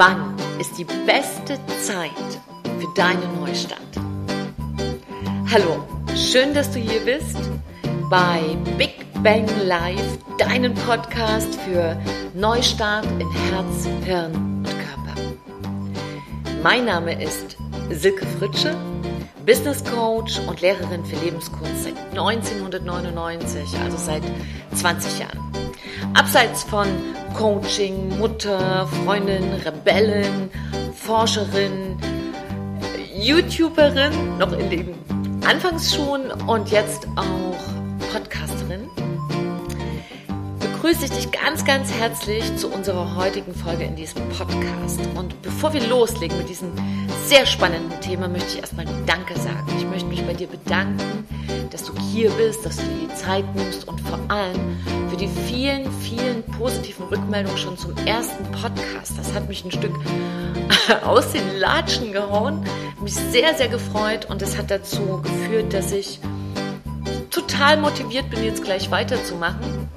Wann ist die beste Zeit für deine Neustart? Hallo, schön, dass du hier bist bei Big Bang Live, deinen Podcast für Neustart in Herz, Hirn und Körper. Mein Name ist Silke Fritsche, Business Coach und Lehrerin für Lebenskunst seit 1999, also seit 20 Jahren. Abseits von Coaching, Mutter, Freundin, Rebellin, Forscherin, YouTuberin, noch in den Anfangsschuhen und jetzt auch Podcasterin, begrüße ich dich ganz, ganz herzlich zu unserer heutigen Folge in diesem Podcast. Und bevor wir loslegen mit diesem sehr spannenden Thema, möchte ich erstmal Danke sagen. Ich möchte mich bei dir bedanken, dass du hier bist, dass du dir die Zeit nimmst und vor allem für die vielen, vielen positiven Rückmeldungen schon zum ersten Podcast. Das hat mich ein Stück aus den Latschen gehauen, mich sehr, sehr gefreut und es hat dazu geführt, dass ich total motiviert bin, jetzt gleich weiterzumachen.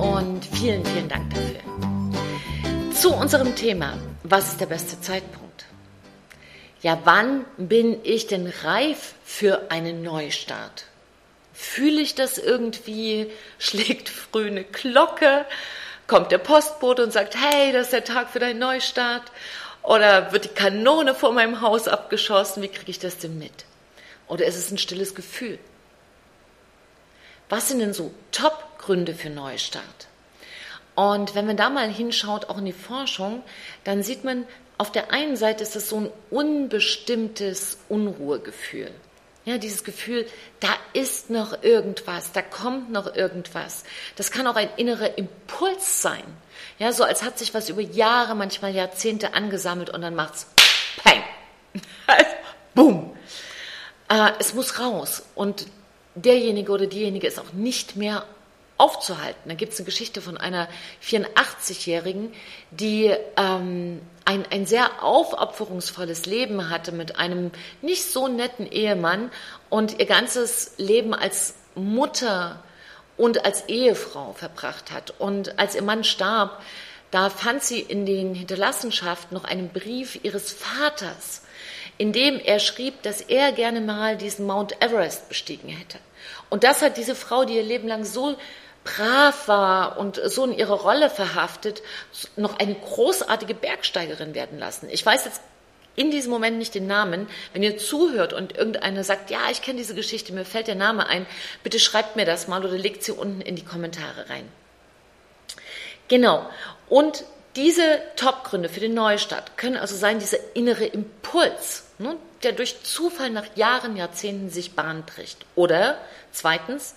Und vielen, vielen Dank dafür. Zu unserem Thema. Was ist der beste Zeitpunkt? ja, wann bin ich denn reif für einen Neustart? Fühle ich das irgendwie? Schlägt früh eine Glocke? Kommt der Postbote und sagt, hey, das ist der Tag für deinen Neustart? Oder wird die Kanone vor meinem Haus abgeschossen? Wie kriege ich das denn mit? Oder ist es ein stilles Gefühl? Was sind denn so Top-Gründe für Neustart? Und wenn man da mal hinschaut, auch in die Forschung, dann sieht man, auf der einen Seite ist das so ein unbestimmtes Unruhegefühl. Ja, dieses Gefühl, da ist noch irgendwas, da kommt noch irgendwas. Das kann auch ein innerer Impuls sein. Ja, so als hat sich was über Jahre, manchmal Jahrzehnte angesammelt und dann macht's Peng. Boom. Äh, es muss raus. Und derjenige oder diejenige ist auch nicht mehr aufzuhalten. Da gibt es eine Geschichte von einer 84-Jährigen, die ähm, ein, ein sehr aufopferungsvolles Leben hatte mit einem nicht so netten Ehemann und ihr ganzes Leben als Mutter und als Ehefrau verbracht hat. Und als ihr Mann starb, da fand sie in den Hinterlassenschaften noch einen Brief ihres Vaters, in dem er schrieb, dass er gerne mal diesen Mount Everest bestiegen hätte. Und das hat diese Frau, die ihr Leben lang so brav war und so in ihre Rolle verhaftet, noch eine großartige Bergsteigerin werden lassen. Ich weiß jetzt in diesem Moment nicht den Namen. Wenn ihr zuhört und irgendeiner sagt, ja, ich kenne diese Geschichte, mir fällt der Name ein, bitte schreibt mir das mal oder legt sie unten in die Kommentare rein. Genau. Und diese Top-Gründe für den Neustart können also sein, dieser innere Impuls, ne, der durch Zufall nach Jahren, Jahrzehnten sich Bahn bricht. Oder zweitens,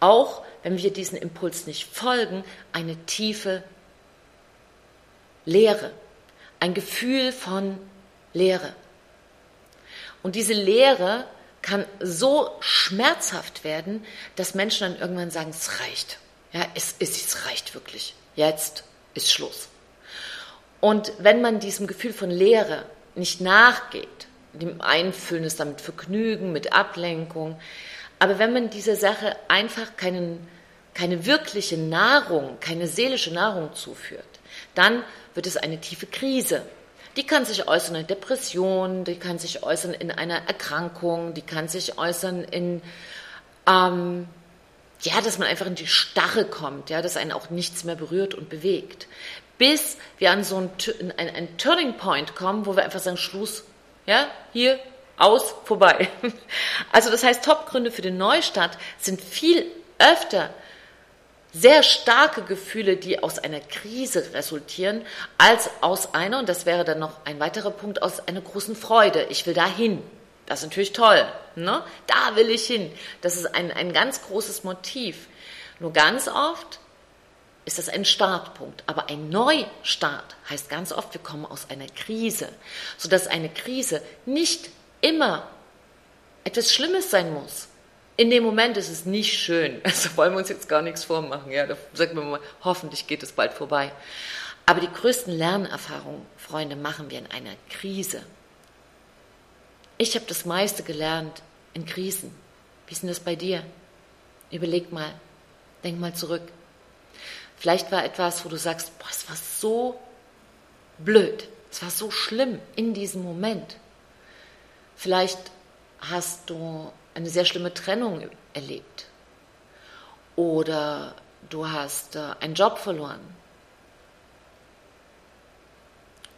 auch wenn wir diesen Impuls nicht folgen, eine tiefe Leere, ein Gefühl von Leere. Und diese Leere kann so schmerzhaft werden, dass Menschen dann irgendwann sagen, es reicht. Ja, es, es, es reicht wirklich. Jetzt ist Schluss. Und wenn man diesem Gefühl von Leere nicht nachgeht, dem Einfüllen ist damit Vergnügen, mit Ablenkung, aber wenn man dieser Sache einfach keinen, keine wirkliche Nahrung, keine seelische Nahrung zuführt, dann wird es eine tiefe Krise. Die kann sich äußern in Depression, die kann sich äußern in einer Erkrankung, die kann sich äußern in, ähm, ja, dass man einfach in die Starre kommt, ja, dass einen auch nichts mehr berührt und bewegt. Bis wir an so einen, einen, einen Turning Point kommen, wo wir einfach sagen, Schluss, ja, hier, aus, vorbei. Also das heißt, Topgründe für den Neustart sind viel öfter sehr starke Gefühle, die aus einer Krise resultieren, als aus einer, und das wäre dann noch ein weiterer Punkt, aus einer großen Freude. Ich will da hin. Das ist natürlich toll. Ne? Da will ich hin. Das ist ein, ein ganz großes Motiv. Nur ganz oft ist das ein Startpunkt. Aber ein Neustart heißt ganz oft, wir kommen aus einer Krise, sodass eine Krise nicht immer etwas Schlimmes sein muss. In dem Moment ist es nicht schön. Also wollen wir uns jetzt gar nichts vormachen. Ja, da sagen wir mal, hoffentlich geht es bald vorbei. Aber die größten Lernerfahrungen, Freunde, machen wir in einer Krise. Ich habe das meiste gelernt in Krisen. Wie ist denn das bei dir? Überleg mal, denk mal zurück. Vielleicht war etwas, wo du sagst, boah, es war so blöd. Es war so schlimm in diesem Moment. Vielleicht hast du eine sehr schlimme Trennung erlebt. Oder du hast äh, einen Job verloren.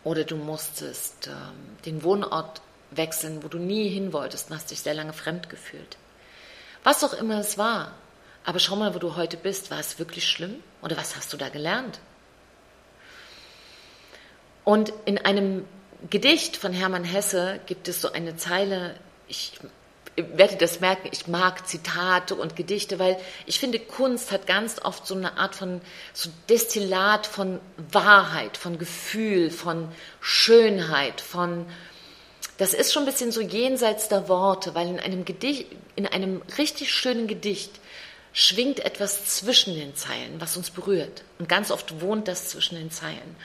Oder du musstest äh, den Wohnort wechseln, wo du nie hin wolltest und hast dich sehr lange fremd gefühlt. Was auch immer es war. Aber schau mal, wo du heute bist. War es wirklich schlimm? Oder was hast du da gelernt? Und in einem Gedicht von Hermann Hesse gibt es so eine Zeile, ich werde das merken, ich mag Zitate und Gedichte, weil ich finde, Kunst hat ganz oft so eine Art von so Destillat von Wahrheit, von Gefühl, von Schönheit, von das ist schon ein bisschen so jenseits der Worte, weil in einem Gedicht, in einem richtig schönen Gedicht schwingt etwas zwischen den Zeilen, was uns berührt. Und ganz oft wohnt das zwischen den Zeilen.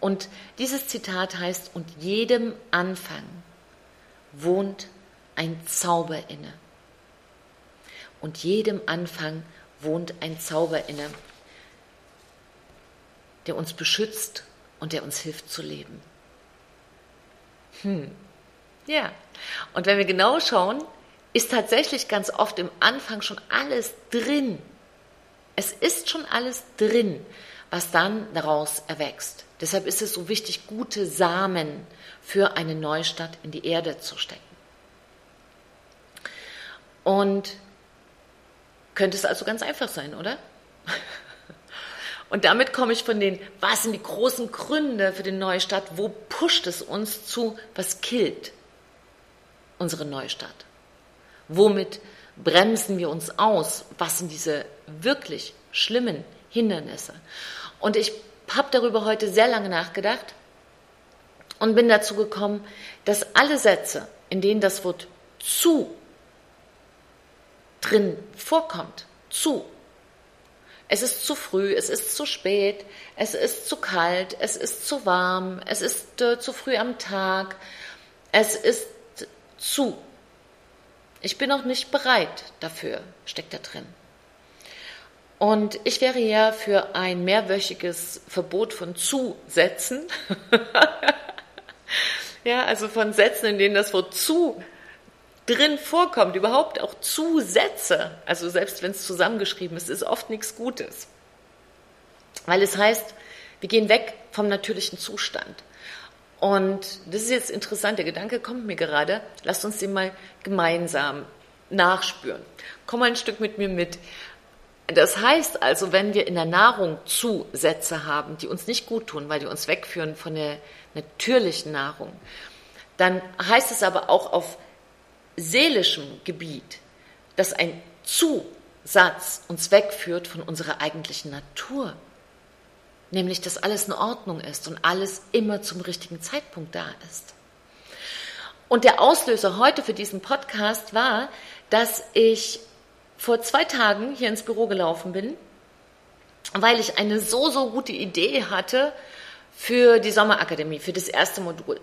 Und dieses Zitat heißt, und jedem Anfang wohnt ein Zauber inne. Und jedem Anfang wohnt ein Zauber inne, der uns beschützt und der uns hilft zu leben. Hm. Ja. Und wenn wir genau schauen, ist tatsächlich ganz oft im Anfang schon alles drin. Es ist schon alles drin, was dann daraus erwächst. Deshalb ist es so wichtig, gute Samen für eine Neustadt in die Erde zu stecken. Und könnte es also ganz einfach sein, oder? Und damit komme ich von den, was sind die großen Gründe für die Neustadt, wo pusht es uns zu, was killt unsere Neustadt? Womit bremsen wir uns aus? Was sind diese wirklich schlimmen Hindernisse? Und ich habe darüber heute sehr lange nachgedacht und bin dazu gekommen, dass alle Sätze, in denen das Wort zu drin vorkommt. Zu. Es ist zu früh, es ist zu spät, es ist zu kalt, es ist zu warm, es ist äh, zu früh am Tag, es ist zu. Ich bin noch nicht bereit dafür, steckt da drin. Und ich wäre ja für ein mehrwöchiges Verbot von Zusätzen. ja, also von Sätzen, in denen das Wort zu drin vorkommt, überhaupt auch Zusätze, also selbst wenn es zusammengeschrieben ist, ist oft nichts Gutes. Weil es heißt, wir gehen weg vom natürlichen Zustand. Und das ist jetzt interessant, der Gedanke kommt mir gerade, lasst uns den mal gemeinsam nachspüren. Komm mal ein Stück mit mir mit. Das heißt also, wenn wir in der Nahrung Zusätze haben, die uns nicht gut tun, weil die uns wegführen von der natürlichen Nahrung, dann heißt es aber auch auf seelischem Gebiet, dass ein Zusatz uns wegführt von unserer eigentlichen Natur. Nämlich, dass alles in Ordnung ist und alles immer zum richtigen Zeitpunkt da ist. Und der Auslöser heute für diesen Podcast war, dass ich vor zwei Tagen hier ins Büro gelaufen bin, weil ich eine so, so gute Idee hatte für die Sommerakademie, für das erste Modul.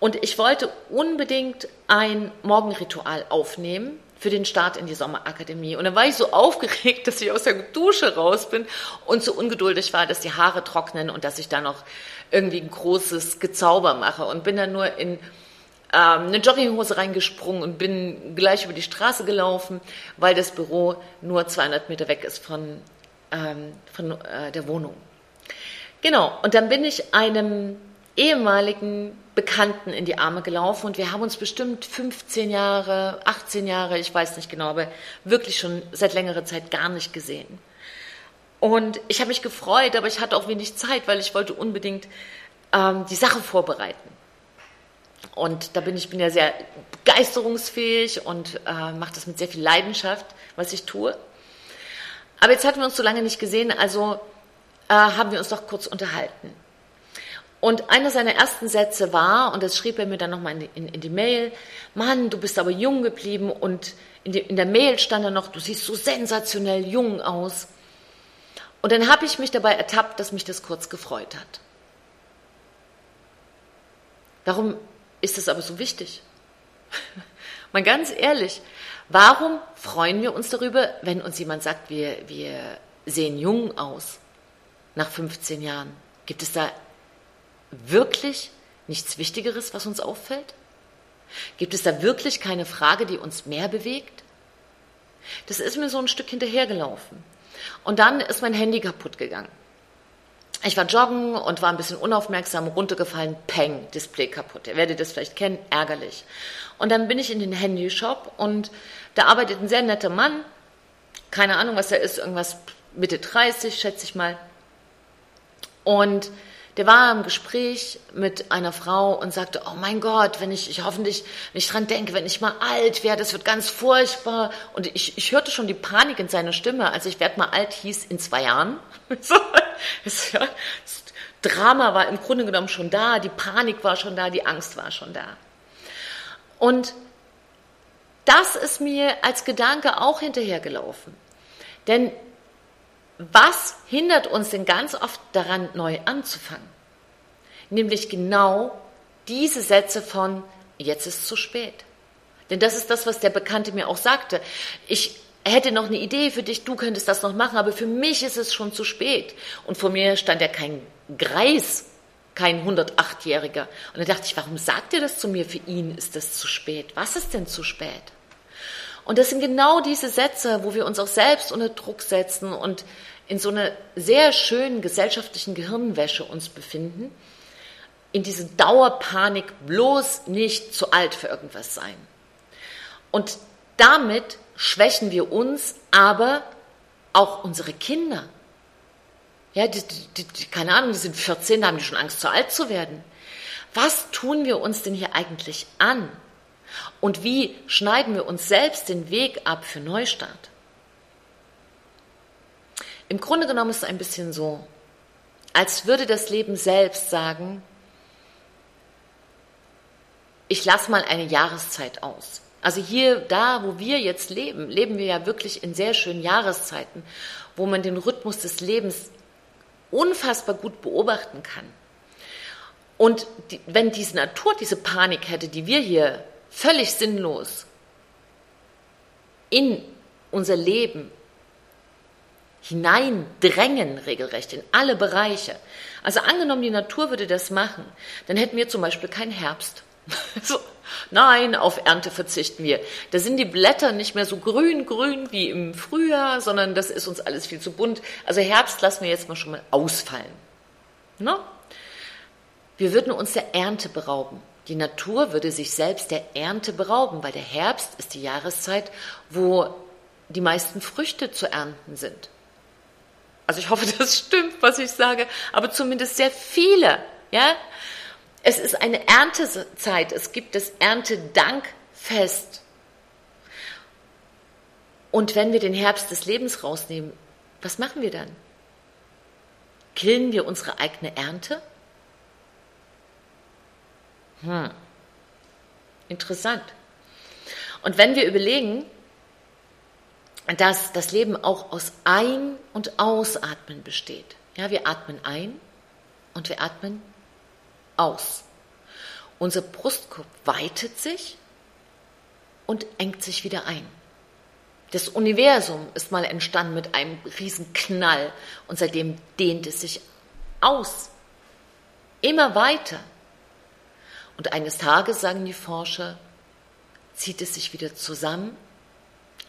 Und ich wollte unbedingt ein Morgenritual aufnehmen für den Start in die Sommerakademie. Und dann war ich so aufgeregt, dass ich aus der Dusche raus bin und so ungeduldig war, dass die Haare trocknen und dass ich da noch irgendwie ein großes Gezauber mache und bin dann nur in ähm, eine Jogginghose reingesprungen und bin gleich über die Straße gelaufen, weil das Büro nur 200 Meter weg ist von, ähm, von äh, der Wohnung. Genau, und dann bin ich einem ehemaligen Bekannten in die Arme gelaufen und wir haben uns bestimmt 15 Jahre, 18 Jahre, ich weiß nicht genau, aber wirklich schon seit längerer Zeit gar nicht gesehen. Und ich habe mich gefreut, aber ich hatte auch wenig Zeit, weil ich wollte unbedingt ähm, die Sache vorbereiten. Und da bin ich bin ja sehr begeisterungsfähig und äh, mache das mit sehr viel Leidenschaft, was ich tue. Aber jetzt hatten wir uns so lange nicht gesehen, also äh, haben wir uns doch kurz unterhalten. Und einer seiner ersten Sätze war, und das schrieb er mir dann nochmal in, in, in die Mail, Mann, du bist aber jung geblieben und in, die, in der Mail stand dann noch, du siehst so sensationell jung aus. Und dann habe ich mich dabei ertappt, dass mich das kurz gefreut hat. Warum ist das aber so wichtig? Mal ganz ehrlich, warum freuen wir uns darüber, wenn uns jemand sagt, wir, wir sehen jung aus nach 15 Jahren? Gibt es da wirklich nichts Wichtigeres, was uns auffällt? Gibt es da wirklich keine Frage, die uns mehr bewegt? Das ist mir so ein Stück hinterhergelaufen. Und dann ist mein Handy kaputt gegangen. Ich war joggen und war ein bisschen unaufmerksam, runtergefallen, peng, Display kaputt. Ihr werdet das vielleicht kennen, ärgerlich. Und dann bin ich in den Handyshop und da arbeitet ein sehr netter Mann, keine Ahnung, was er ist, irgendwas Mitte 30, schätze ich mal. Und der war im Gespräch mit einer Frau und sagte, oh mein Gott, wenn ich, ich hoffentlich, wenn ich dran denke, wenn ich mal alt werde, das wird ganz furchtbar. Und ich, ich hörte schon die Panik in seiner Stimme, als ich werde mal alt hieß in zwei Jahren. so, das, ja, das Drama war im Grunde genommen schon da, die Panik war schon da, die Angst war schon da. Und das ist mir als Gedanke auch hinterhergelaufen. Denn was hindert uns denn ganz oft daran, neu anzufangen? Nämlich genau diese Sätze von, jetzt ist zu spät. Denn das ist das, was der Bekannte mir auch sagte. Ich hätte noch eine Idee für dich, du könntest das noch machen, aber für mich ist es schon zu spät. Und vor mir stand ja kein Greis, kein 108-Jähriger. Und da dachte ich, warum sagt er das zu mir? Für ihn ist das zu spät. Was ist denn zu spät? Und das sind genau diese Sätze, wo wir uns auch selbst unter Druck setzen und in so einer sehr schönen gesellschaftlichen Gehirnwäsche uns befinden, in diese Dauerpanik bloß nicht zu alt für irgendwas sein. Und damit schwächen wir uns, aber auch unsere Kinder. Ja, die, die, die, keine Ahnung, die sind 14, da haben die schon Angst, zu alt zu werden. Was tun wir uns denn hier eigentlich an? Und wie schneiden wir uns selbst den Weg ab für Neustart? Im Grunde genommen ist es ein bisschen so, als würde das Leben selbst sagen, ich lasse mal eine Jahreszeit aus. Also hier, da, wo wir jetzt leben, leben wir ja wirklich in sehr schönen Jahreszeiten, wo man den Rhythmus des Lebens unfassbar gut beobachten kann. Und die, wenn diese Natur diese Panik hätte, die wir hier völlig sinnlos in unser Leben hineindrängen, regelrecht in alle Bereiche. Also angenommen, die Natur würde das machen, dann hätten wir zum Beispiel keinen Herbst. so, nein, auf Ernte verzichten wir. Da sind die Blätter nicht mehr so grün, grün wie im Frühjahr, sondern das ist uns alles viel zu bunt. Also Herbst lassen wir jetzt mal schon mal ausfallen. No? Wir würden uns der Ernte berauben. Die Natur würde sich selbst der Ernte berauben, weil der Herbst ist die Jahreszeit, wo die meisten Früchte zu ernten sind. Also ich hoffe, das stimmt, was ich sage, aber zumindest sehr viele, ja. Es ist eine Erntezeit. Es gibt das Erntedankfest. Und wenn wir den Herbst des Lebens rausnehmen, was machen wir dann? Killen wir unsere eigene Ernte? Hm. Interessant. Und wenn wir überlegen, dass das Leben auch aus Ein- und Ausatmen besteht. Ja, wir atmen ein und wir atmen aus. Unser Brustkorb weitet sich und engt sich wieder ein. Das Universum ist mal entstanden mit einem riesen Knall und seitdem dehnt es sich aus. Immer weiter. Und eines Tages, sagen die Forscher, zieht es sich wieder zusammen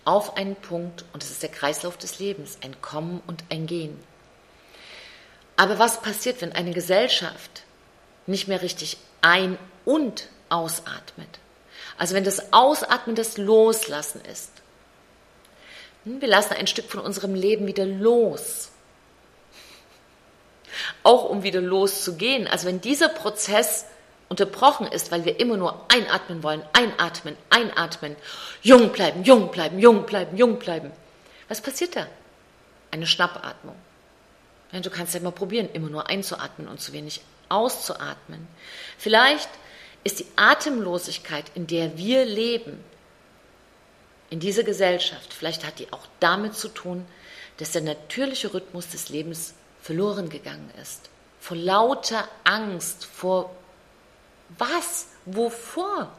auf einen Punkt und es ist der Kreislauf des Lebens, ein Kommen und ein Gehen. Aber was passiert, wenn eine Gesellschaft nicht mehr richtig ein- und ausatmet? Also wenn das Ausatmen das Loslassen ist. Hm, wir lassen ein Stück von unserem Leben wieder los. Auch um wieder loszugehen. Also wenn dieser Prozess unterbrochen ist, weil wir immer nur einatmen wollen, einatmen, einatmen, jung bleiben, jung bleiben, jung bleiben, jung bleiben. Was passiert da? Eine Schnappatmung. Du kannst ja mal probieren, immer nur einzuatmen und zu wenig auszuatmen. Vielleicht ist die Atemlosigkeit, in der wir leben, in dieser Gesellschaft, vielleicht hat die auch damit zu tun, dass der natürliche Rhythmus des Lebens verloren gegangen ist. Vor lauter Angst, vor was? Wovor?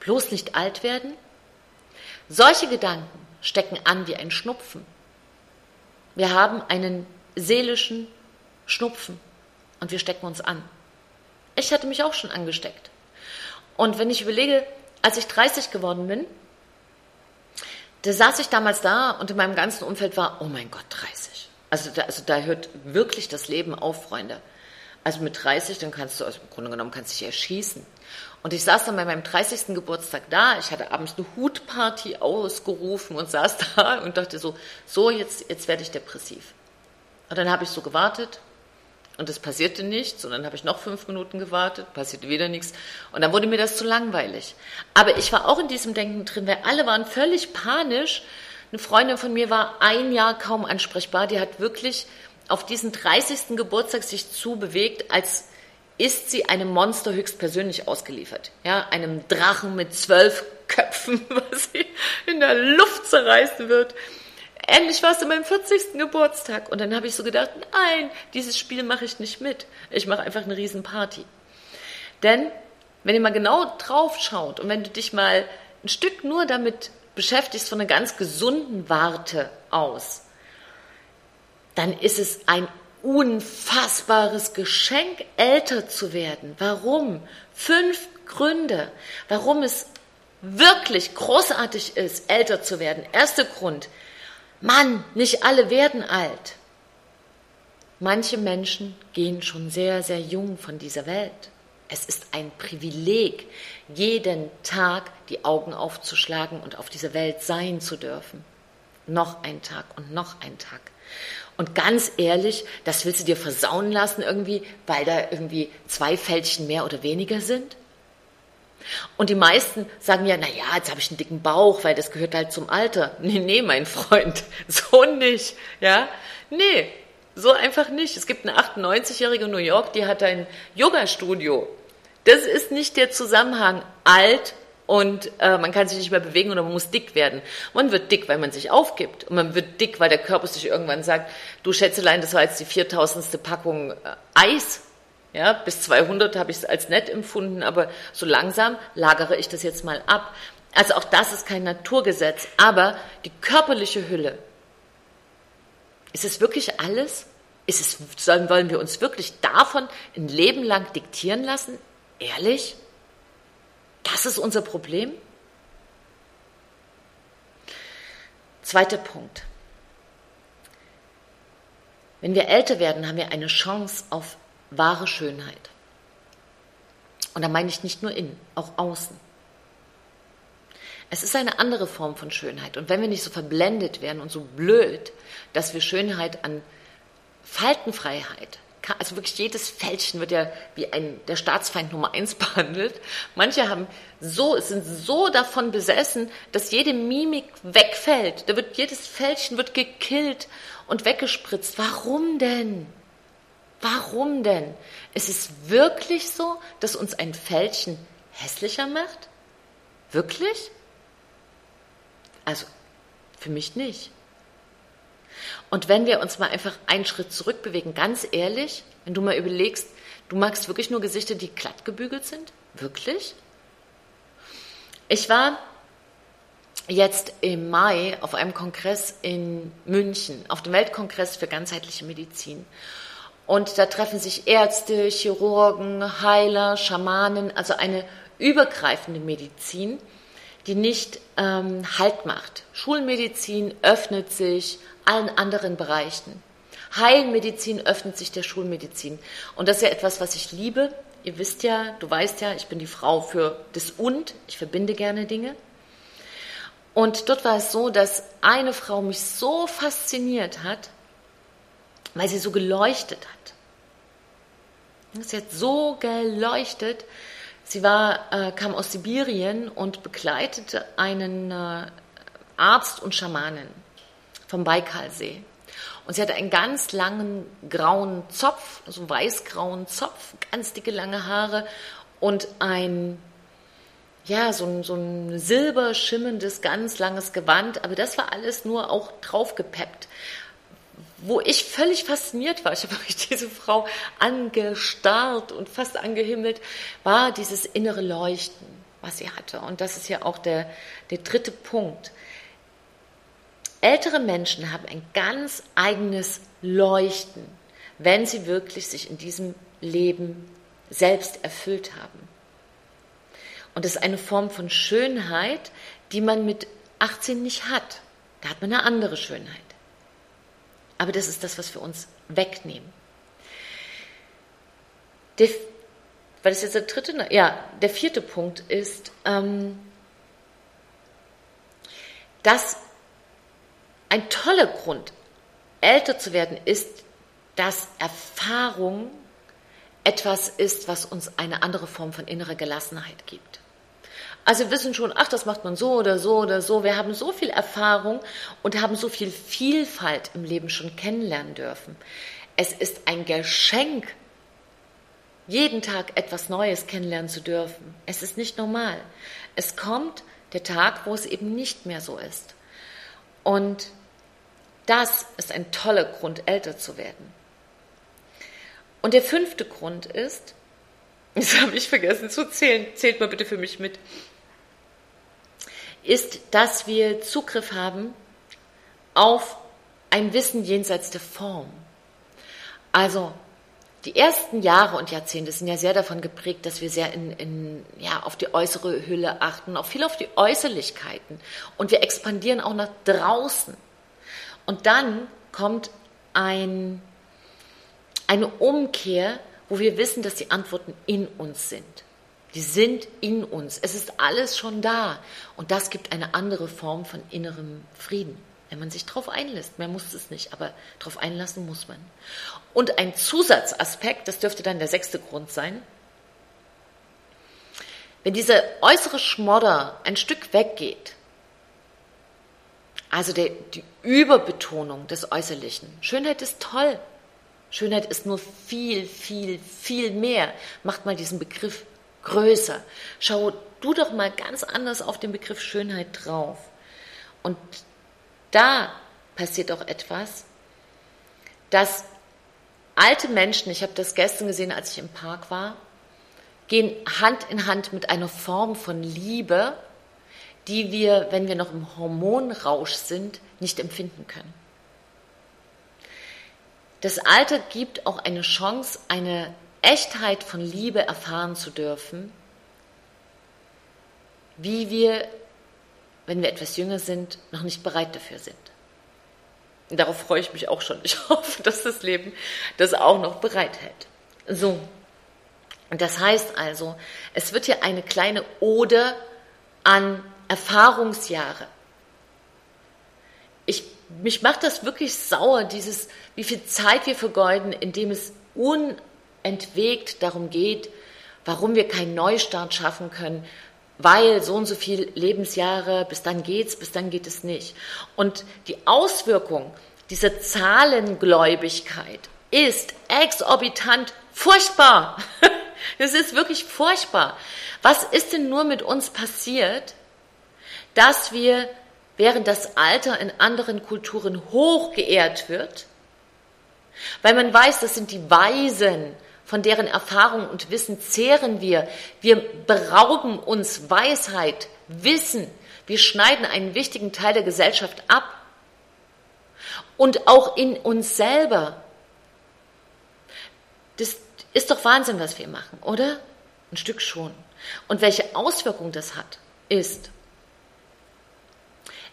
Bloß nicht alt werden? Solche Gedanken stecken an wie ein Schnupfen. Wir haben einen seelischen Schnupfen und wir stecken uns an. Ich hatte mich auch schon angesteckt. Und wenn ich überlege, als ich 30 geworden bin, da saß ich damals da und in meinem ganzen Umfeld war, oh mein Gott, 30. Also da, also da hört wirklich das Leben auf, Freunde. Also mit 30, dann kannst du, also im Grunde genommen kannst du dich erschießen. Und ich saß dann bei meinem 30. Geburtstag da. Ich hatte abends eine Hutparty ausgerufen und saß da und dachte so, so jetzt, jetzt werde ich depressiv. Und dann habe ich so gewartet und es passierte nichts. Und dann habe ich noch fünf Minuten gewartet, passierte wieder nichts. Und dann wurde mir das zu langweilig. Aber ich war auch in diesem Denken drin, weil alle waren völlig panisch. Eine Freundin von mir war ein Jahr kaum ansprechbar. Die hat wirklich auf diesen 30. Geburtstag sich zu bewegt, als ist sie einem Monster höchstpersönlich ausgeliefert. Ja, einem Drachen mit zwölf Köpfen, was sie in der Luft zerreißen wird. Endlich war es in meinem 40. Geburtstag. Und dann habe ich so gedacht, nein, dieses Spiel mache ich nicht mit. Ich mache einfach eine Riesenparty. Denn, wenn ihr mal genau drauf schaut und wenn du dich mal ein Stück nur damit beschäftigst von einer ganz gesunden Warte aus, dann ist es ein unfassbares Geschenk, älter zu werden. Warum? Fünf Gründe, warum es wirklich großartig ist, älter zu werden. Erster Grund, Mann, nicht alle werden alt. Manche Menschen gehen schon sehr, sehr jung von dieser Welt. Es ist ein Privileg, jeden Tag die Augen aufzuschlagen und auf dieser Welt sein zu dürfen. Noch ein Tag und noch ein Tag. Und ganz ehrlich, das willst du dir versauen lassen irgendwie, weil da irgendwie zwei Fältchen mehr oder weniger sind? Und die meisten sagen ja, na ja, jetzt habe ich einen dicken Bauch, weil das gehört halt zum Alter. Nee, nee, mein Freund, so nicht, ja? Nee, so einfach nicht. Es gibt eine 98-jährige New York, die hat ein Yoga-Studio. Das ist nicht der Zusammenhang alt und äh, man kann sich nicht mehr bewegen oder man muss dick werden. Man wird dick, weil man sich aufgibt und man wird dick, weil der Körper sich irgendwann sagt, du Schätzelein, das war jetzt die viertausendste Packung äh, Eis. Ja, bis 200 habe ich es als nett empfunden, aber so langsam lagere ich das jetzt mal ab. Also auch das ist kein Naturgesetz, aber die körperliche Hülle. Ist es wirklich alles? Ist es, sollen, wollen wir uns wirklich davon ein Leben lang diktieren lassen? Ehrlich? Das ist unser Problem? Zweiter Punkt. Wenn wir älter werden, haben wir eine Chance auf wahre Schönheit. Und da meine ich nicht nur innen, auch außen. Es ist eine andere Form von Schönheit. Und wenn wir nicht so verblendet werden und so blöd, dass wir Schönheit an Faltenfreiheit, also wirklich jedes Fältchen wird ja wie ein, der Staatsfeind Nummer eins behandelt. Manche haben so, sind so davon besessen, dass jede Mimik wegfällt. Da wird, jedes Fältchen wird gekillt und weggespritzt. Warum denn? Warum denn? Ist es wirklich so, dass uns ein Fältchen hässlicher macht? Wirklich? Also, für mich nicht. Und wenn wir uns mal einfach einen Schritt zurückbewegen, ganz ehrlich, wenn du mal überlegst, du magst wirklich nur Gesichter, die glatt gebügelt sind? Wirklich? Ich war jetzt im Mai auf einem Kongress in München, auf dem Weltkongress für ganzheitliche Medizin. Und da treffen sich Ärzte, Chirurgen, Heiler, Schamanen, also eine übergreifende Medizin, die nicht ähm, Halt macht. Schulmedizin öffnet sich allen anderen Bereichen. Heilmedizin öffnet sich der Schulmedizin. Und das ist ja etwas, was ich liebe. Ihr wisst ja, du weißt ja, ich bin die Frau für das Und. Ich verbinde gerne Dinge. Und dort war es so, dass eine Frau mich so fasziniert hat, weil sie so geleuchtet hat. Sie hat so geleuchtet. Sie war, äh, kam aus Sibirien und begleitete einen äh, Arzt und Schamanen vom Baikalsee. Und sie hatte einen ganz langen grauen Zopf, also einen weißgrauen Zopf, ganz dicke lange Haare und ein, ja, so ein, so ein silber schimmendes, ganz langes Gewand. Aber das war alles nur auch draufgepeppt. Wo ich völlig fasziniert war, ich habe diese Frau angestarrt und fast angehimmelt, war dieses innere Leuchten, was sie hatte. Und das ist ja auch der, der dritte Punkt. Ältere Menschen haben ein ganz eigenes Leuchten, wenn sie wirklich sich in diesem Leben selbst erfüllt haben. Und das ist eine Form von Schönheit, die man mit 18 nicht hat. Da hat man eine andere Schönheit. Aber das ist das, was wir uns wegnehmen. Der, war das jetzt der dritte? Ja, der vierte Punkt ist, ähm, dass ein toller Grund, älter zu werden, ist, dass Erfahrung etwas ist, was uns eine andere Form von innerer Gelassenheit gibt. Also wir wissen schon, ach, das macht man so oder so oder so. Wir haben so viel Erfahrung und haben so viel Vielfalt im Leben schon kennenlernen dürfen. Es ist ein Geschenk, jeden Tag etwas Neues kennenlernen zu dürfen. Es ist nicht normal. Es kommt der Tag, wo es eben nicht mehr so ist. Und das ist ein toller Grund, älter zu werden. Und der fünfte Grund ist, das habe ich vergessen zu zählen, zählt mal bitte für mich mit, ist, dass wir Zugriff haben auf ein Wissen jenseits der Form. Also die ersten Jahre und Jahrzehnte sind ja sehr davon geprägt, dass wir sehr in, in, ja, auf die äußere Hülle achten, auch viel auf die Äußerlichkeiten. Und wir expandieren auch nach draußen. Und dann kommt ein, eine Umkehr, wo wir wissen, dass die Antworten in uns sind. Die sind in uns. Es ist alles schon da. Und das gibt eine andere Form von innerem Frieden, wenn man sich darauf einlässt. Mehr muss es nicht, aber darauf einlassen muss man. Und ein Zusatzaspekt, das dürfte dann der sechste Grund sein, wenn dieser äußere Schmodder ein Stück weggeht, also der, die Überbetonung des Äußerlichen. Schönheit ist toll. Schönheit ist nur viel, viel, viel mehr. Macht mal diesen Begriff größer. Schau du doch mal ganz anders auf den Begriff Schönheit drauf. Und da passiert auch etwas, dass alte Menschen, ich habe das gestern gesehen, als ich im Park war, gehen Hand in Hand mit einer Form von Liebe, die wir, wenn wir noch im Hormonrausch sind, nicht empfinden können. Das Alter gibt auch eine Chance, eine Echtheit von Liebe erfahren zu dürfen, wie wir, wenn wir etwas jünger sind, noch nicht bereit dafür sind. Und darauf freue ich mich auch schon. Ich hoffe, dass das Leben das auch noch bereithält. So. Und das heißt also, es wird hier eine kleine Ode an Erfahrungsjahre. Ich, mich macht das wirklich sauer, dieses, wie viel Zeit wir vergeuden, indem es unentwegt darum geht, warum wir keinen Neustart schaffen können, weil so und so viele Lebensjahre, bis dann geht's, bis dann geht es nicht. Und die Auswirkung dieser Zahlengläubigkeit ist exorbitant furchtbar. Das ist wirklich furchtbar. Was ist denn nur mit uns passiert, dass wir, während das Alter in anderen Kulturen hoch geehrt wird, weil man weiß, das sind die Weisen, von deren Erfahrung und Wissen zehren wir. Wir berauben uns Weisheit, Wissen. Wir schneiden einen wichtigen Teil der Gesellschaft ab. Und auch in uns selber. Das ist doch Wahnsinn, was wir machen, oder? Ein Stück schon. Und welche Auswirkung das hat, ist,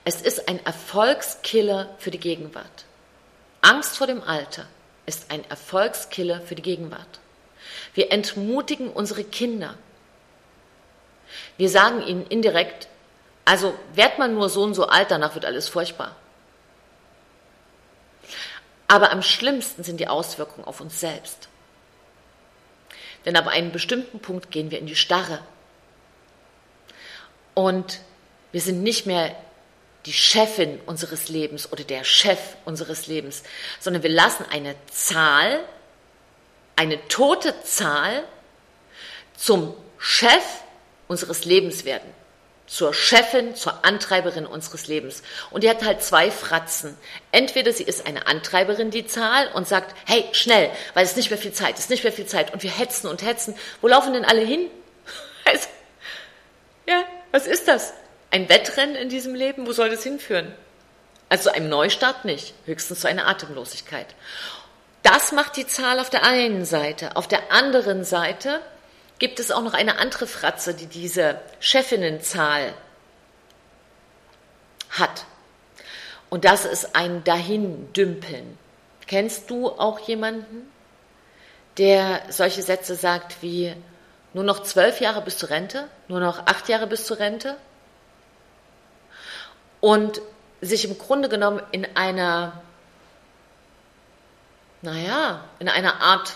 es ist ein Erfolgskiller für die Gegenwart. Angst vor dem Alter ist ein Erfolgskiller für die Gegenwart. Wir entmutigen unsere Kinder. Wir sagen ihnen indirekt, also werd man nur so und so alt, danach wird alles furchtbar. Aber am schlimmsten sind die Auswirkungen auf uns selbst. Denn ab einem bestimmten Punkt gehen wir in die Starre. Und wir sind nicht mehr die Chefin unseres Lebens oder der Chef unseres Lebens, sondern wir lassen eine Zahl, eine tote Zahl zum Chef unseres Lebens werden. Zur Chefin, zur Antreiberin unseres Lebens. Und die hat halt zwei Fratzen. Entweder sie ist eine Antreiberin, die Zahl, und sagt, hey, schnell, weil es nicht mehr viel Zeit, ist nicht mehr viel Zeit. Und wir hetzen und hetzen. Wo laufen denn alle hin? Also, ja, was ist das? Ein Wettrennen in diesem Leben, wo soll das hinführen? Also zu einem Neustart nicht, höchstens zu einer Atemlosigkeit. Das macht die Zahl auf der einen Seite. Auf der anderen Seite gibt es auch noch eine andere Fratze, die diese Chefinnenzahl hat. Und das ist ein Dahindümpeln. Kennst du auch jemanden, der solche Sätze sagt wie nur noch zwölf Jahre bis zur Rente, nur noch acht Jahre bis zur Rente? Und sich im Grunde genommen in einer, naja, in einer Art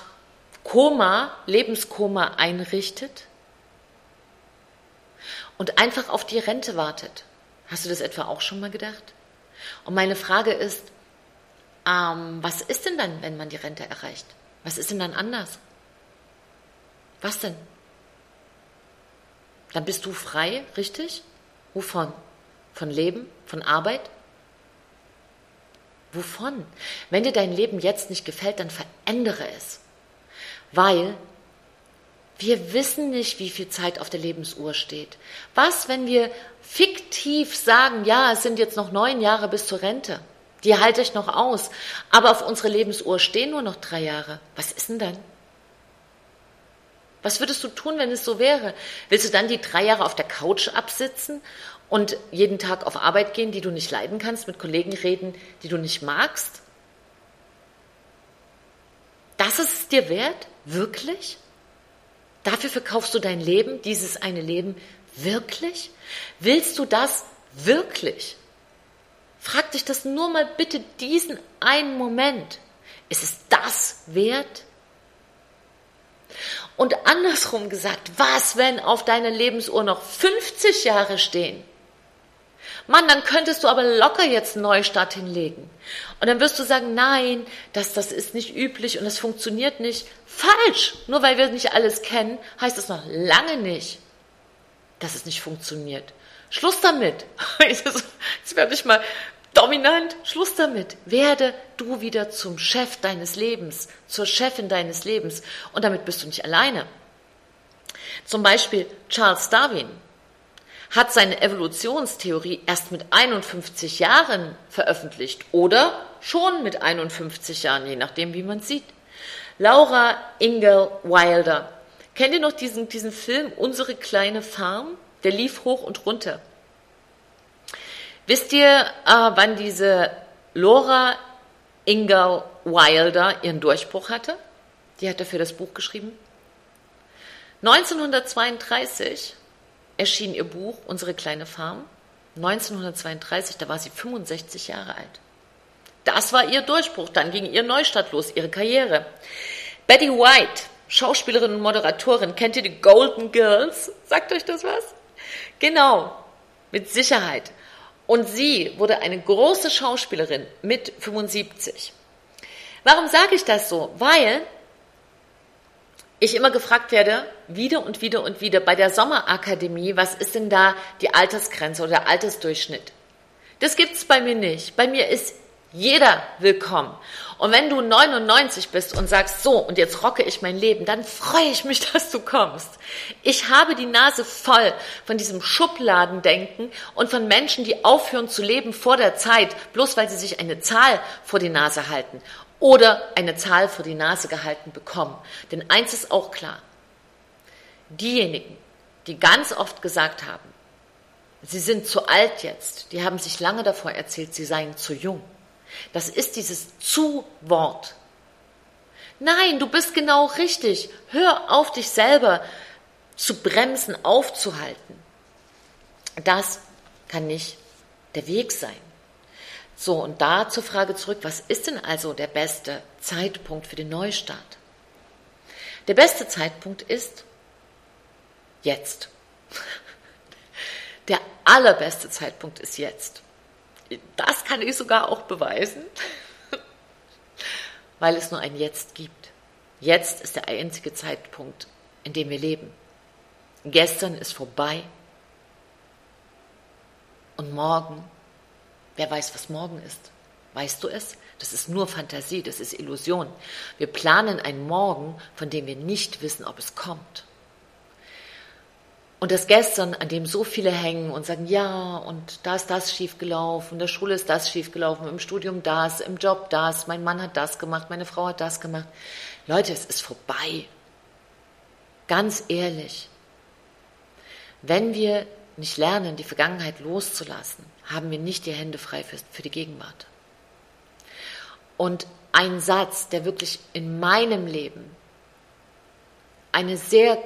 Koma, Lebenskoma einrichtet und einfach auf die Rente wartet. Hast du das etwa auch schon mal gedacht? Und meine Frage ist, ähm, was ist denn dann, wenn man die Rente erreicht? Was ist denn dann anders? Was denn? Dann bist du frei, richtig? Wovon? Von Leben? Von Arbeit? Wovon? Wenn dir dein Leben jetzt nicht gefällt, dann verändere es. Weil wir wissen nicht, wie viel Zeit auf der Lebensuhr steht. Was, wenn wir fiktiv sagen, ja, es sind jetzt noch neun Jahre bis zur Rente? Die halte ich noch aus. Aber auf unserer Lebensuhr stehen nur noch drei Jahre. Was ist denn dann? Was würdest du tun, wenn es so wäre? Willst du dann die drei Jahre auf der Couch absitzen und jeden Tag auf Arbeit gehen, die du nicht leiden kannst, mit Kollegen reden, die du nicht magst? Das ist es dir wert? Wirklich? Dafür verkaufst du dein Leben, dieses eine Leben, wirklich? Willst du das wirklich? Frag dich das nur mal bitte diesen einen Moment. Ist es das wert? Und andersrum gesagt, was, wenn auf deiner Lebensuhr noch 50 Jahre stehen? Mann, dann könntest du aber locker jetzt einen Neustart hinlegen. Und dann wirst du sagen, nein, das, das ist nicht üblich und das funktioniert nicht. Falsch! Nur weil wir nicht alles kennen, heißt es noch lange nicht, dass es nicht funktioniert. Schluss damit. Jetzt werde ich mal dominant. Schluss damit. Werde du wieder zum Chef deines Lebens, zur Chefin deines Lebens. Und damit bist du nicht alleine. Zum Beispiel Charles Darwin hat seine Evolutionstheorie erst mit 51 Jahren veröffentlicht oder schon mit 51 Jahren, je nachdem, wie man sieht. Laura Ingle Wilder. Kennt ihr noch diesen, diesen Film Unsere kleine Farm? Der lief hoch und runter. Wisst ihr, äh, wann diese Laura Ingle Wilder ihren Durchbruch hatte? Die hat dafür das Buch geschrieben. 1932 erschien ihr Buch Unsere kleine Farm. 1932, da war sie 65 Jahre alt. Das war ihr Durchbruch. Dann ging ihr Neustart los, ihre Karriere. Betty White, Schauspielerin und Moderatorin, kennt ihr die Golden Girls? Sagt euch das was? Genau, mit Sicherheit. Und sie wurde eine große Schauspielerin mit 75. Warum sage ich das so? Weil ich immer gefragt werde, wieder und wieder und wieder bei der Sommerakademie, was ist denn da die Altersgrenze oder der Altersdurchschnitt? Das gibt's bei mir nicht. Bei mir ist jeder willkommen. Und wenn du 99 bist und sagst, so, und jetzt rocke ich mein Leben, dann freue ich mich, dass du kommst. Ich habe die Nase voll von diesem Schubladendenken und von Menschen, die aufhören zu leben vor der Zeit, bloß weil sie sich eine Zahl vor die Nase halten oder eine Zahl vor die Nase gehalten bekommen. Denn eins ist auch klar. Diejenigen, die ganz oft gesagt haben, sie sind zu alt jetzt, die haben sich lange davor erzählt, sie seien zu jung. Das ist dieses Zu-Wort. Nein, du bist genau richtig. Hör auf, dich selber zu bremsen, aufzuhalten. Das kann nicht der Weg sein. So, und da zur Frage zurück, was ist denn also der beste Zeitpunkt für den Neustart? Der beste Zeitpunkt ist jetzt. Der allerbeste Zeitpunkt ist jetzt. Das kann ich sogar auch beweisen, weil es nur ein Jetzt gibt. Jetzt ist der einzige Zeitpunkt, in dem wir leben. Gestern ist vorbei und morgen Wer weiß, was morgen ist? Weißt du es? Das ist nur Fantasie, das ist Illusion. Wir planen ein Morgen, von dem wir nicht wissen, ob es kommt. Und das Gestern, an dem so viele hängen und sagen, ja, und da ist das schiefgelaufen, in der Schule ist das schiefgelaufen, im Studium das, im Job das, mein Mann hat das gemacht, meine Frau hat das gemacht. Leute, es ist vorbei. Ganz ehrlich. Wenn wir nicht lernen, die Vergangenheit loszulassen, haben wir nicht die Hände frei für, für die Gegenwart. Und ein Satz, der wirklich in meinem Leben eine sehr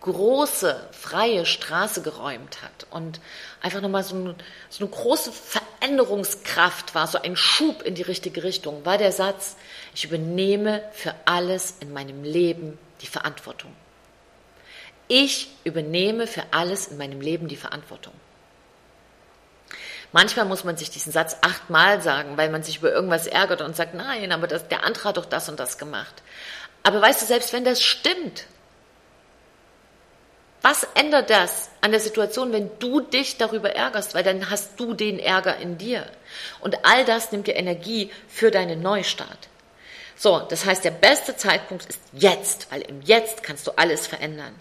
große, freie Straße geräumt hat und einfach nochmal so, ein, so eine große Veränderungskraft war, so ein Schub in die richtige Richtung, war der Satz, ich übernehme für alles in meinem Leben die Verantwortung. Ich übernehme für alles in meinem Leben die Verantwortung. Manchmal muss man sich diesen Satz achtmal sagen, weil man sich über irgendwas ärgert und sagt, nein, aber das, der andere hat doch das und das gemacht. Aber weißt du, selbst wenn das stimmt, was ändert das an der Situation, wenn du dich darüber ärgerst? Weil dann hast du den Ärger in dir. Und all das nimmt dir Energie für deinen Neustart. So, das heißt, der beste Zeitpunkt ist jetzt, weil im Jetzt kannst du alles verändern.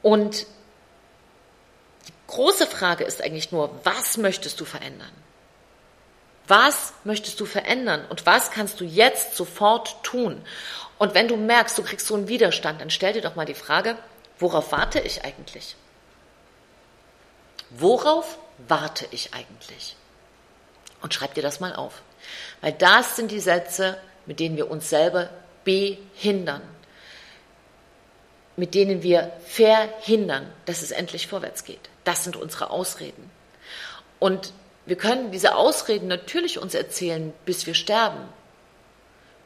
Und große Frage ist eigentlich nur, was möchtest du verändern? Was möchtest du verändern und was kannst du jetzt sofort tun? Und wenn du merkst, du kriegst so einen Widerstand, dann stell dir doch mal die Frage, Worauf warte ich eigentlich? Worauf warte ich eigentlich? Und schreib dir das mal auf. Weil das sind die Sätze, mit denen wir uns selber behindern. Mit denen wir verhindern, dass es endlich vorwärts geht. Das sind unsere Ausreden. Und wir können diese Ausreden natürlich uns erzählen, bis wir sterben.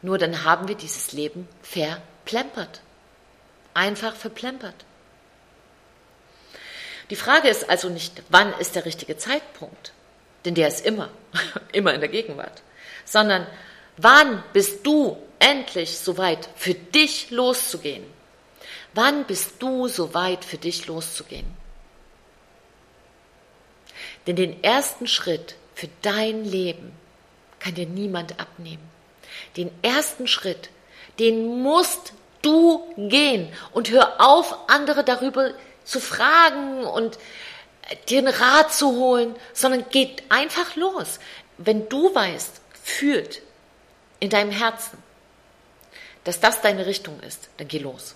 Nur dann haben wir dieses Leben verplempert einfach verplempert. Die Frage ist also nicht, wann ist der richtige Zeitpunkt, denn der ist immer, immer in der Gegenwart, sondern wann bist du endlich soweit für dich loszugehen? Wann bist du soweit für dich loszugehen? Denn den ersten Schritt für dein Leben kann dir niemand abnehmen. Den ersten Schritt, den musst du gehen und hör auf, andere darüber zu fragen und dir einen Rat zu holen, sondern geht einfach los. Wenn du weißt, fühlt in deinem Herzen, dass das deine Richtung ist, dann geh los.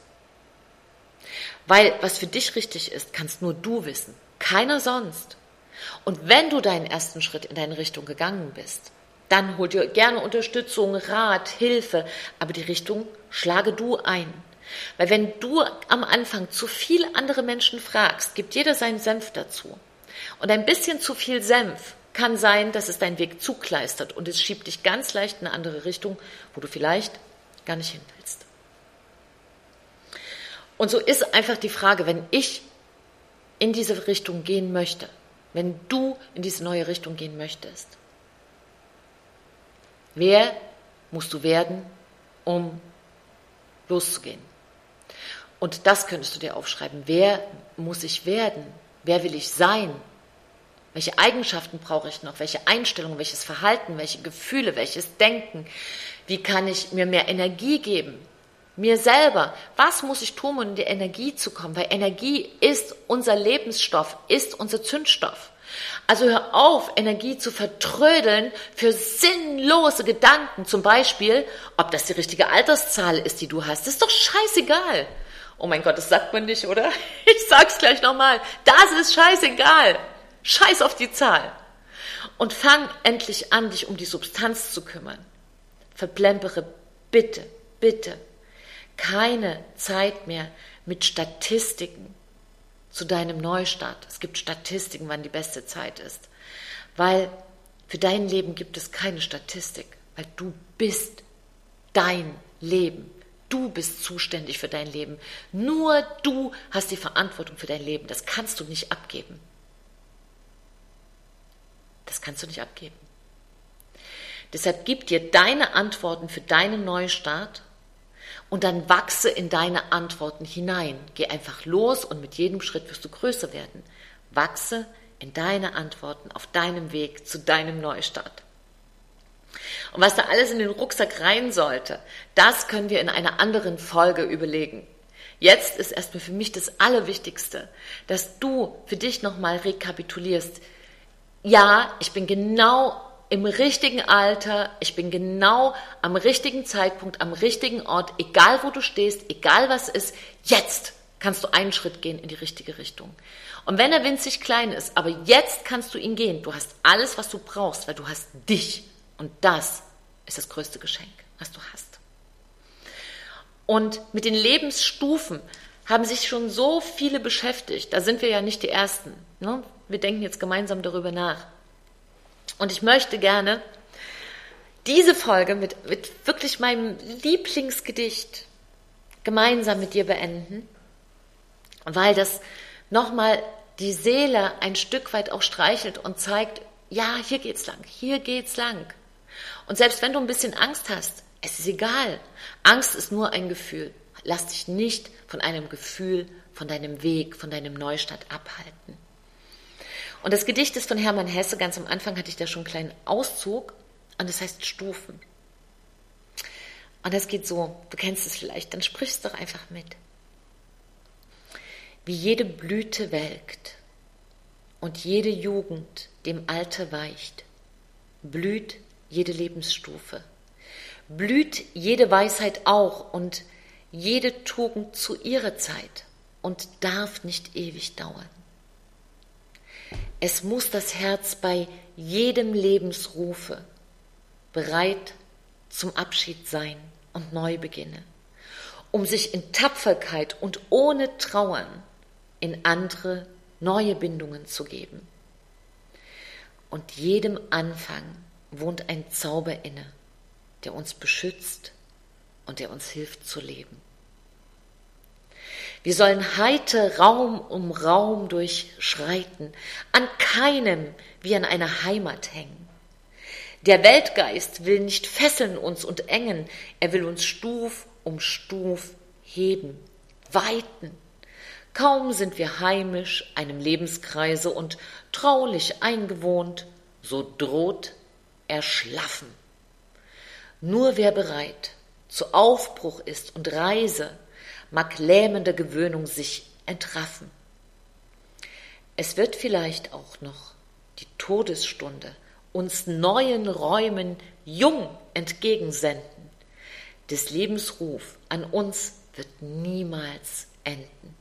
Weil was für dich richtig ist, kannst nur du wissen, keiner sonst. Und wenn du deinen ersten Schritt in deine Richtung gegangen bist, dann hol dir gerne Unterstützung, Rat, Hilfe, aber die Richtung schlage du ein. Weil wenn du am Anfang zu viel andere Menschen fragst, gibt jeder seinen Senf dazu. Und ein bisschen zu viel Senf kann sein, dass es deinen Weg zukleistert und es schiebt dich ganz leicht in eine andere Richtung, wo du vielleicht gar nicht hin willst. Und so ist einfach die Frage, wenn ich in diese Richtung gehen möchte, wenn du in diese neue Richtung gehen möchtest, wer musst du werden, um loszugehen. Und das könntest du dir aufschreiben. Wer muss ich werden? Wer will ich sein? Welche Eigenschaften brauche ich noch? Welche Einstellungen, welches Verhalten, welche Gefühle, welches Denken? Wie kann ich mir mehr Energie geben? Mir selber. Was muss ich tun, um in die Energie zu kommen? Weil Energie ist unser Lebensstoff, ist unser Zündstoff. Also hör auf, Energie zu vertrödeln für sinnlose Gedanken. Zum Beispiel, ob das die richtige Alterszahl ist, die du hast. Das ist doch scheißegal. Oh mein Gott, das sagt man nicht, oder? Ich sag's gleich nochmal. Das ist scheißegal. Scheiß auf die Zahl. Und fang endlich an, dich um die Substanz zu kümmern. Verplempere bitte, bitte keine Zeit mehr mit Statistiken, zu deinem Neustart. Es gibt Statistiken, wann die beste Zeit ist. Weil für dein Leben gibt es keine Statistik, weil du bist dein Leben. Du bist zuständig für dein Leben. Nur du hast die Verantwortung für dein Leben. Das kannst du nicht abgeben. Das kannst du nicht abgeben. Deshalb gib dir deine Antworten für deinen Neustart und dann wachse in deine Antworten hinein. Geh einfach los und mit jedem Schritt wirst du größer werden. Wachse in deine Antworten auf deinem Weg zu deinem Neustart. Und was da alles in den Rucksack rein sollte, das können wir in einer anderen Folge überlegen. Jetzt ist erstmal für mich das Allerwichtigste, dass du für dich nochmal rekapitulierst. Ja, ich bin genau im richtigen Alter, ich bin genau am richtigen Zeitpunkt, am richtigen Ort, egal wo du stehst, egal was ist, jetzt kannst du einen Schritt gehen in die richtige Richtung. Und wenn er winzig klein ist, aber jetzt kannst du ihn gehen. Du hast alles, was du brauchst, weil du hast dich. Und das ist das größte Geschenk, was du hast. Und mit den Lebensstufen haben sich schon so viele beschäftigt. Da sind wir ja nicht die Ersten. Ne? Wir denken jetzt gemeinsam darüber nach. Und ich möchte gerne diese Folge mit, mit wirklich meinem Lieblingsgedicht gemeinsam mit dir beenden, weil das nochmal die Seele ein Stück weit auch streichelt und zeigt, ja, hier geht's lang, hier geht's lang. Und selbst wenn du ein bisschen Angst hast, es ist egal. Angst ist nur ein Gefühl. Lass dich nicht von einem Gefühl, von deinem Weg, von deinem Neustart abhalten. Und das Gedicht ist von Hermann Hesse. Ganz am Anfang hatte ich da schon einen kleinen Auszug. Und das heißt Stufen. Und das geht so, du kennst es vielleicht, dann sprichst doch einfach mit. Wie jede Blüte welkt und jede Jugend dem Alter weicht, blüht jede Lebensstufe, blüht jede Weisheit auch und jede Tugend zu ihrer Zeit und darf nicht ewig dauern. Es muss das Herz bei jedem Lebensrufe bereit zum Abschied sein und Neubeginne, um sich in Tapferkeit und ohne Trauern in andere neue Bindungen zu geben. Und jedem Anfang wohnt ein Zauber inne, der uns beschützt und der uns hilft zu leben. Wir sollen heiter Raum um Raum durchschreiten, an keinem wie an einer Heimat hängen. Der Weltgeist will nicht fesseln uns und engen, er will uns Stuf um Stuf heben, weiten. Kaum sind wir heimisch einem Lebenskreise und traulich eingewohnt, so droht erschlaffen. Nur wer bereit zu Aufbruch ist und Reise, mag lähmende Gewöhnung sich entraffen. Es wird vielleicht auch noch die Todesstunde uns neuen Räumen jung entgegensenden. Des Lebens Ruf an uns wird niemals enden.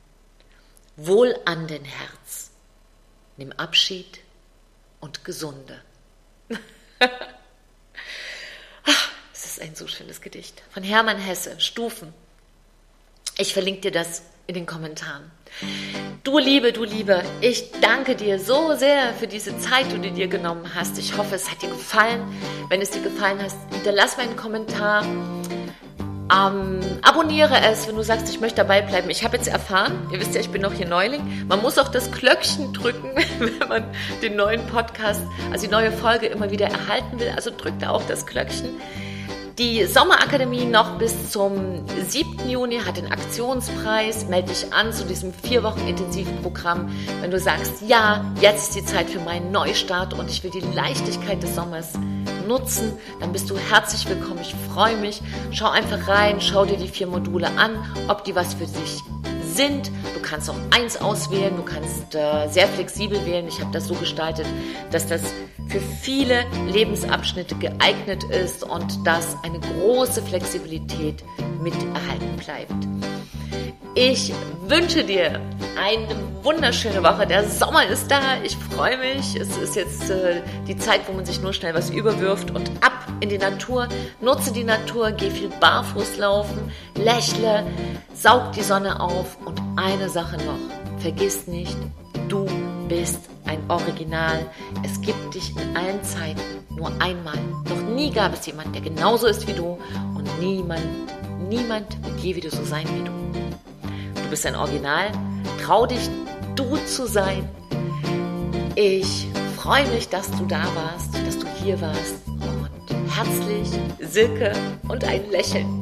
Wohl an den Herz, nimm Abschied und Gesunde. Es ist ein so schönes Gedicht von Hermann Hesse, Stufen. Ich verlinke dir das in den Kommentaren. Du Liebe, du Liebe, ich danke dir so sehr für diese Zeit, die du dir genommen hast. Ich hoffe, es hat dir gefallen. Wenn es dir gefallen hat, hinterlass mir einen Kommentar. Ähm, abonniere es, wenn du sagst, ich möchte dabei bleiben. Ich habe jetzt erfahren, ihr wisst ja, ich bin noch hier Neuling, man muss auch das Glöckchen drücken, wenn man den neuen Podcast, also die neue Folge immer wieder erhalten will. Also drückt da auch das Glöckchen. Die Sommerakademie noch bis zum 7. Juni hat den Aktionspreis. Melde dich an zu diesem vier Wochen Intensivprogramm. Wenn du sagst, ja, jetzt ist die Zeit für meinen Neustart und ich will die Leichtigkeit des Sommers nutzen, dann bist du herzlich willkommen. Ich freue mich. Schau einfach rein, schau dir die vier Module an, ob die was für dich sind. Du kannst auch eins auswählen, du kannst äh, sehr flexibel wählen. Ich habe das so gestaltet, dass das für viele Lebensabschnitte geeignet ist und dass eine große Flexibilität mit erhalten bleibt. Ich wünsche dir eine wunderschöne Woche. Der Sommer ist da. Ich freue mich. Es ist jetzt äh, die Zeit, wo man sich nur schnell was überwirft und ab in die Natur. Nutze die Natur, geh viel barfuß laufen, lächle, saug die Sonne auf und eine Sache noch. Vergiss nicht, du bist ein Original. Es gibt dich in allen Zeiten nur einmal. Noch nie gab es jemanden, der genauso ist wie du und niemand, niemand wird je wieder so sein wie du. Du bist ein Original. Trau dich, du zu sein. Ich freue mich, dass du da warst, dass du hier warst. Und herzlich, Silke und ein Lächeln.